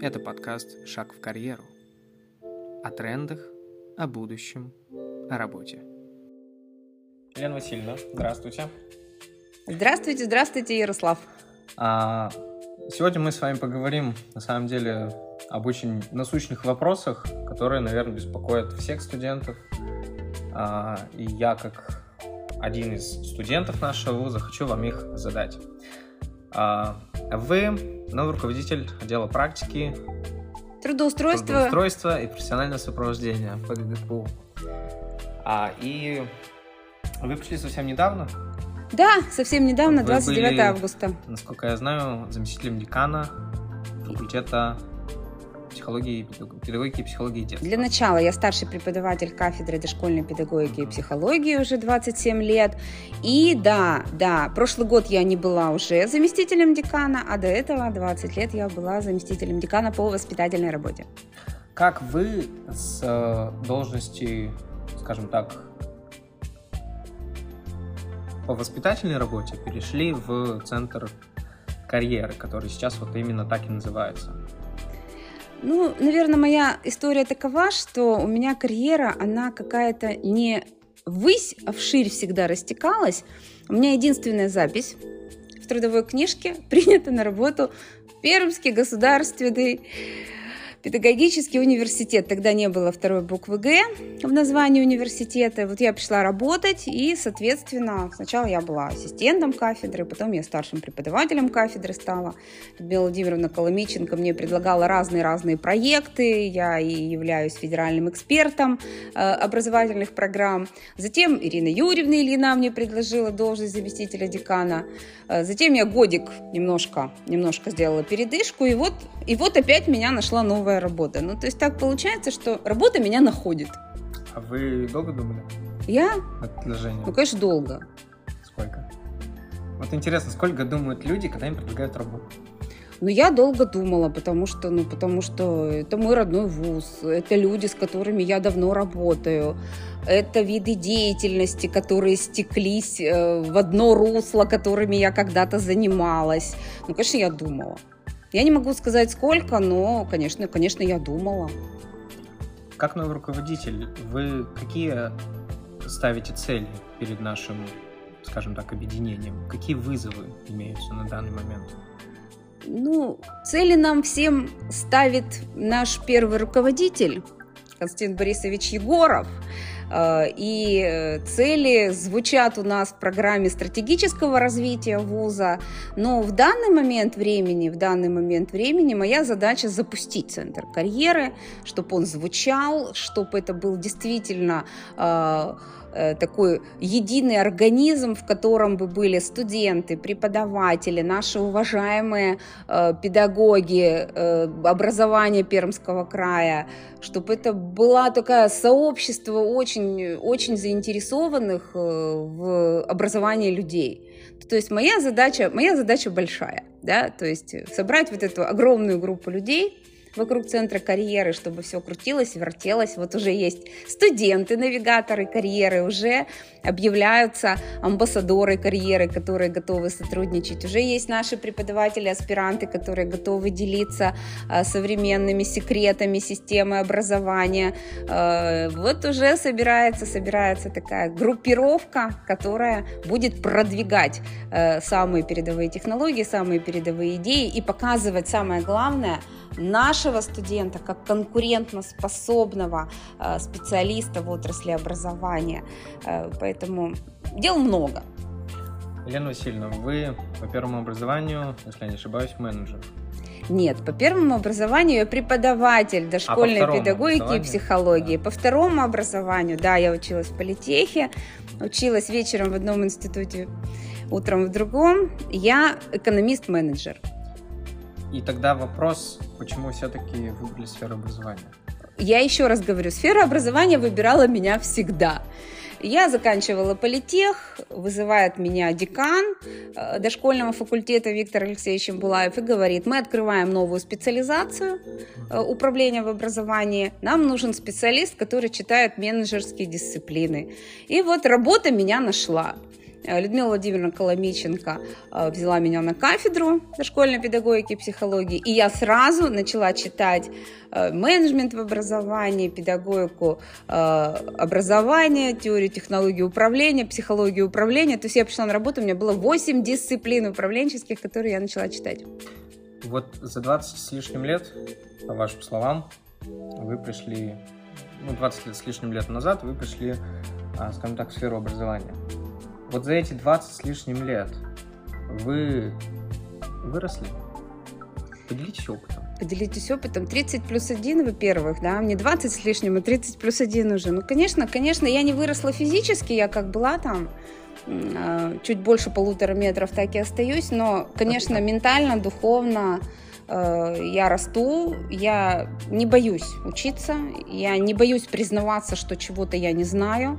Это подкаст «Шаг в карьеру». О трендах, о будущем, о работе. Елена Васильевна, здравствуйте. Здравствуйте, здравствуйте, Ярослав. А, сегодня мы с вами поговорим, на самом деле, об очень насущных вопросах, которые, наверное, беспокоят всех студентов. А, и я, как один из студентов нашего вуза, хочу вам их задать. А, вы новый руководитель отдела практики, трудоустройства, трудоустройства и профессионального сопровождения в ПГГПУ. А, и вы пришли совсем недавно? Да, совсем недавно, Вы 29 были, августа. Насколько я знаю, заместителем декана факультета психологии, педагогики и психологии детства. Для начала я старший преподаватель кафедры дошкольной педагогики и психологии уже 27 лет. И да, да, прошлый год я не была уже заместителем декана, а до этого 20 лет я была заместителем декана по воспитательной работе. Как вы с э, должности, скажем так, по воспитательной работе перешли в центр карьеры, который сейчас вот именно так и называется? Ну, наверное, моя история такова, что у меня карьера, она какая-то не ввысь, а вширь всегда растекалась. У меня единственная запись в трудовой книжке принята на работу Пермский государственный педагогический университет. Тогда не было второй буквы «Г» в названии университета. Вот я пришла работать, и, соответственно, сначала я была ассистентом кафедры, потом я старшим преподавателем кафедры стала. Людмила Владимировна Коломиченко мне предлагала разные-разные проекты. Я и являюсь федеральным экспертом э, образовательных программ. Затем Ирина Юрьевна Ильина мне предложила должность заместителя декана. Э, затем я годик немножко, немножко сделала передышку, и вот, и вот опять меня нашла новая новая работа. Ну, то есть так получается, что работа меня находит. А вы долго думали? Я? Над предложением? Ну, конечно, долго. Сколько? Вот интересно, сколько думают люди, когда им предлагают работу? Ну, я долго думала, потому что, ну, потому что это мой родной вуз, это люди, с которыми я давно работаю, это виды деятельности, которые стеклись э, в одно русло, которыми я когда-то занималась. Ну, конечно, я думала. Я не могу сказать сколько, но, конечно, конечно, я думала. Как новый руководитель, вы какие ставите цели перед нашим, скажем так, объединением? Какие вызовы имеются на данный момент? Ну, цели нам всем ставит наш первый руководитель Константин Борисович Егоров – и э, цели звучат у нас в программе стратегического развития вуза, но в данный момент времени, в данный момент времени моя задача запустить центр карьеры, чтобы он звучал, чтобы это был действительно э, Э, такой единый организм, в котором бы были студенты, преподаватели, наши уважаемые э, педагоги э, образования Пермского края, чтобы это было такое сообщество очень, очень заинтересованных в образовании людей. То есть моя задача, моя задача большая, да, то есть собрать вот эту огромную группу людей, вокруг центра карьеры, чтобы все крутилось, вертелось. Вот уже есть студенты, навигаторы карьеры, уже объявляются амбассадоры карьеры, которые готовы сотрудничать. Уже есть наши преподаватели, аспиранты, которые готовы делиться а, современными секретами системы образования. А, вот уже собирается, собирается такая группировка, которая будет продвигать а, самые передовые технологии, самые передовые идеи и показывать самое главное нашего студента как конкурентно способного специалиста в отрасли образования. Поэтому поэтому дел много. Елена Васильевна, вы по первому образованию, если я не ошибаюсь, менеджер. Нет, по первому образованию я преподаватель дошкольной а педагогики и психологии. Да. По второму образованию, да, я училась в политехе, училась вечером в одном институте, утром в другом. Я экономист-менеджер. И тогда вопрос, почему все-таки выбрали сферу образования? Я еще раз говорю, сфера образования выбирала меня всегда. Я заканчивала политех, вызывает меня декан э, дошкольного факультета Виктор Алексеевич Булаев и говорит, мы открываем новую специализацию э, управления в образовании, нам нужен специалист, который читает менеджерские дисциплины. И вот работа меня нашла. Э, Людмила Владимировна Коломиченко э, взяла меня на кафедру дошкольной педагогики и психологии, и я сразу начала читать э, менеджмент в образовании, педагогику образования, теорию технологии управления, психологию управления. То есть я пришла на работу, у меня было 8 дисциплин управленческих, которые я начала читать. Вот за 20 с лишним лет, по вашим словам, вы пришли, ну, 20 лет с лишним лет назад вы пришли, а, скажем так, в сферу образования. Вот за эти 20 с лишним лет вы выросли? Поделитесь опытом. Поделитесь опытом. 30 плюс 1, во-первых, да, мне 20 с лишним, а 30 плюс 1 уже. Ну, конечно, конечно, я не выросла физически, я как была там, а, чуть больше полутора метров, так и остаюсь, но, конечно, ментально, духовно, Э, я расту, я не боюсь учиться, я не боюсь признаваться, что чего-то я не знаю.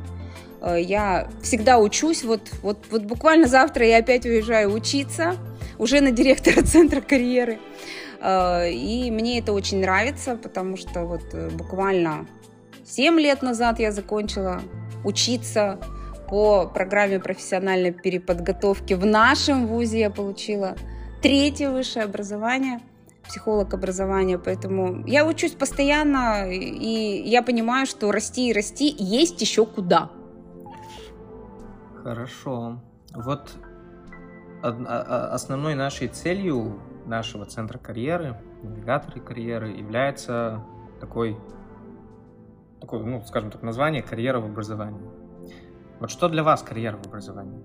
Э, я всегда учусь, вот, вот, вот буквально завтра я опять уезжаю учиться, уже на директора центра карьеры. Э, и мне это очень нравится, потому что вот буквально 7 лет назад я закончила учиться по программе профессиональной переподготовки. В нашем ВУЗе я получила третье высшее образование – психолог образования, поэтому я учусь постоянно, и я понимаю, что расти и расти есть еще куда. Хорошо. Вот а, а, основной нашей целью нашего центра карьеры, навигаторы карьеры, является такой, такой, ну, скажем так, название карьера в образовании. Вот что для вас карьера в образовании?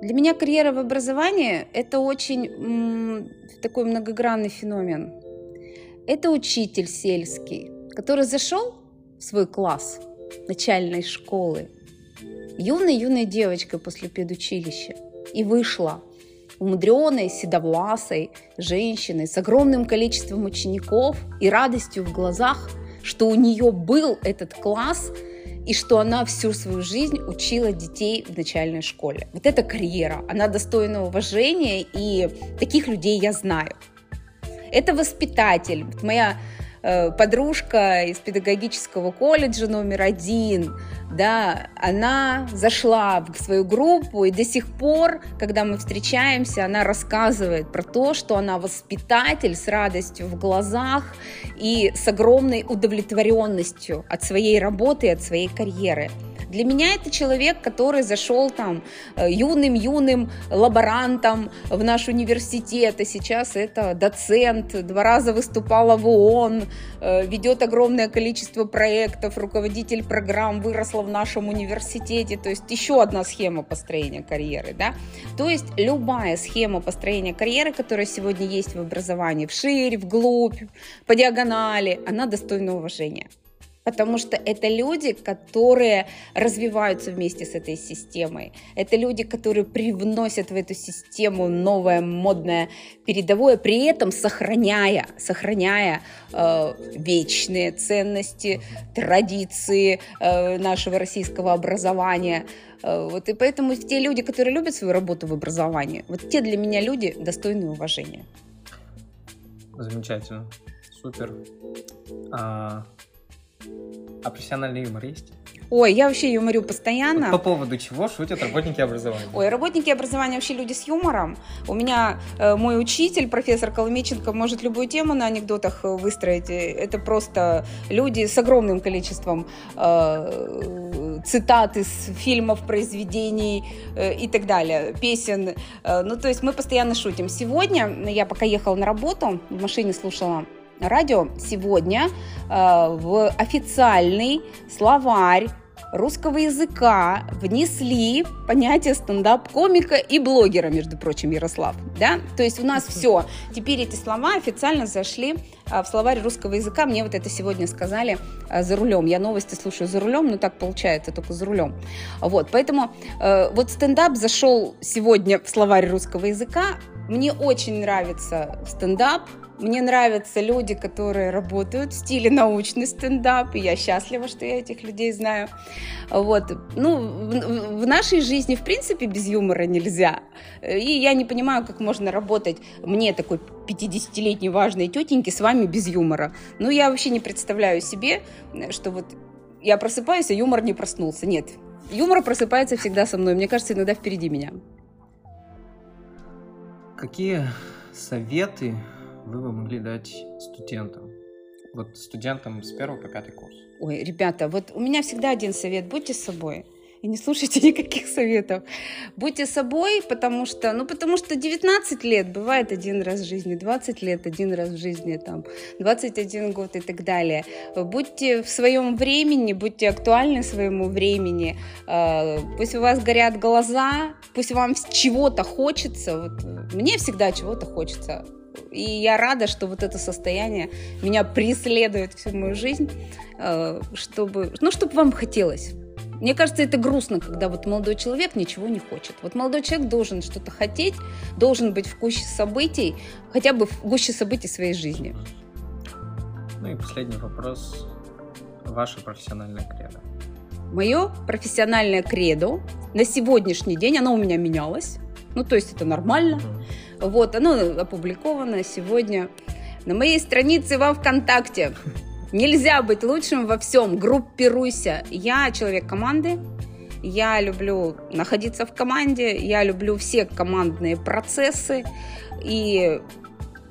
Для меня карьера в образовании – это очень такой многогранный феномен. Это учитель сельский, который зашел в свой класс начальной школы юной-юной девочкой после педучилища и вышла умудренной, седовласой женщиной с огромным количеством учеников и радостью в глазах, что у нее был этот класс – и что она всю свою жизнь учила детей в начальной школе. Вот эта карьера, она достойна уважения, и таких людей я знаю. Это воспитатель. Моя Э, подружка из педагогического колледжа номер один, да, она зашла в свою группу, и до сих пор, когда мы встречаемся, она рассказывает про то, что она воспитатель с радостью в глазах и с огромной удовлетворенностью от своей работы и от своей карьеры. Для меня это человек, который зашел там юным-юным э, лаборантом в наш университет, и сейчас это доцент, два раза выступала в ООН, э, ведет огромное количество проектов, руководитель программ выросла в нашем университете, то есть еще одна схема построения карьеры, да, то есть любая схема построения карьеры, которая сегодня есть в образовании, вширь, вглубь, по диагонали, она достойна уважения потому что это люди, которые развиваются вместе с этой системой. Это люди, которые привносят в эту систему новое, модное, передовое, при этом сохраняя, сохраняя э, вечные ценности, традиции э, нашего российского образования. Э, вот и поэтому те люди, которые любят свою работу в образовании, вот те для меня люди достойны уважения. Замечательно, супер. А, а профессиональный юмор есть? Ой, я вообще юморю постоянно. По поводу чего шутят работники образования? Ой, работники образования вообще люди с юмором. У меня э, мой учитель, профессор Коломиченко, может любую тему на анекдотах э, выстроить. Это просто люди с огромным количеством э, цитат из фильмов, произведений э, и так далее, песен. Э, ну, то есть мы постоянно шутим. Сегодня я пока ехала на работу, в машине слушала радио сегодня э, в официальный словарь русского языка внесли понятие стендап-комика и блогера, между прочим, Ярослав. Да? То есть у нас все. Теперь эти слова официально зашли э, в словарь русского языка. Мне вот это сегодня сказали э, за рулем. Я новости слушаю за рулем, но так получается, только за рулем. Вот, поэтому вот стендап зашел сегодня в словарь русского языка. Мне очень нравится стендап, мне нравятся люди, которые работают в стиле научный стендап, и я счастлива, что я этих людей знаю. Вот. Ну, в, в нашей жизни, в принципе, без юмора нельзя. И я не понимаю, как можно работать мне, такой 50-летней важной тетеньке, с вами без юмора. Ну, я вообще не представляю себе, что вот я просыпаюсь, а юмор не проснулся. Нет, Юмор просыпается всегда со мной. Мне кажется, иногда впереди меня. Какие советы вы бы могли дать студентам? Вот студентам с первого по пятый курс. Ой, ребята, вот у меня всегда один совет. Будьте собой и не слушайте никаких советов. Будьте собой, потому что, ну, потому что 19 лет бывает один раз в жизни, 20 лет один раз в жизни, там, 21 год и так далее. Будьте в своем времени, будьте актуальны своему времени, а, пусть у вас горят глаза, пусть вам чего-то хочется, вот, мне всегда чего-то хочется, и я рада, что вот это состояние меня преследует всю мою жизнь, а, чтобы, ну, чтобы вам хотелось. Мне кажется, это грустно, когда вот молодой человек ничего не хочет. Вот молодой человек должен что-то хотеть, должен быть в гуще событий, хотя бы в гуще событий своей жизни. Ну и последний вопрос. Ваше профессиональное кредо. Мое профессиональное кредо на сегодняшний день, оно у меня менялось. Ну, то есть это нормально. Mm-hmm. Вот, оно опубликовано сегодня на моей странице во ВКонтакте. Нельзя быть лучшим во всем. Группируйся. Я человек команды. Я люблю находиться в команде. Я люблю все командные процессы. И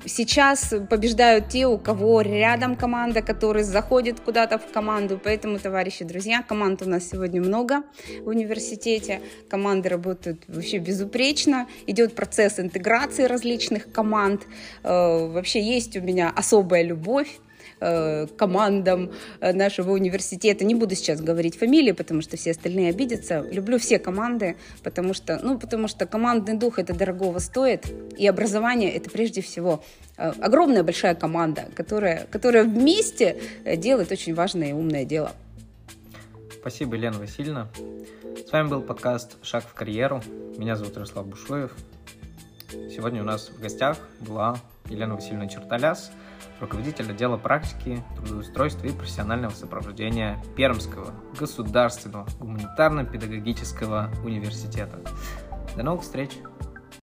сейчас побеждают те, у кого рядом команда, который заходит куда-то в команду. Поэтому, товарищи, друзья, команд у нас сегодня много в университете. Команды работают вообще безупречно. Идет процесс интеграции различных команд. Э, вообще есть у меня особая любовь Э, командам э, нашего университета. Не буду сейчас говорить фамилии, потому что все остальные обидятся. Люблю все команды, потому что, ну, потому что командный дух это дорогого стоит, и образование это прежде всего э, огромная большая команда, которая, которая вместе делает очень важное и умное дело. Спасибо, Елена Васильевна. С вами был подкаст «Шаг в карьеру». Меня зовут Ярослав Бушуев. Сегодня у нас в гостях была Елена Васильевна Черталяс – руководитель отдела практики, трудоустройства и профессионального сопровождения Пермского государственного гуманитарно-педагогического университета. До новых встреч!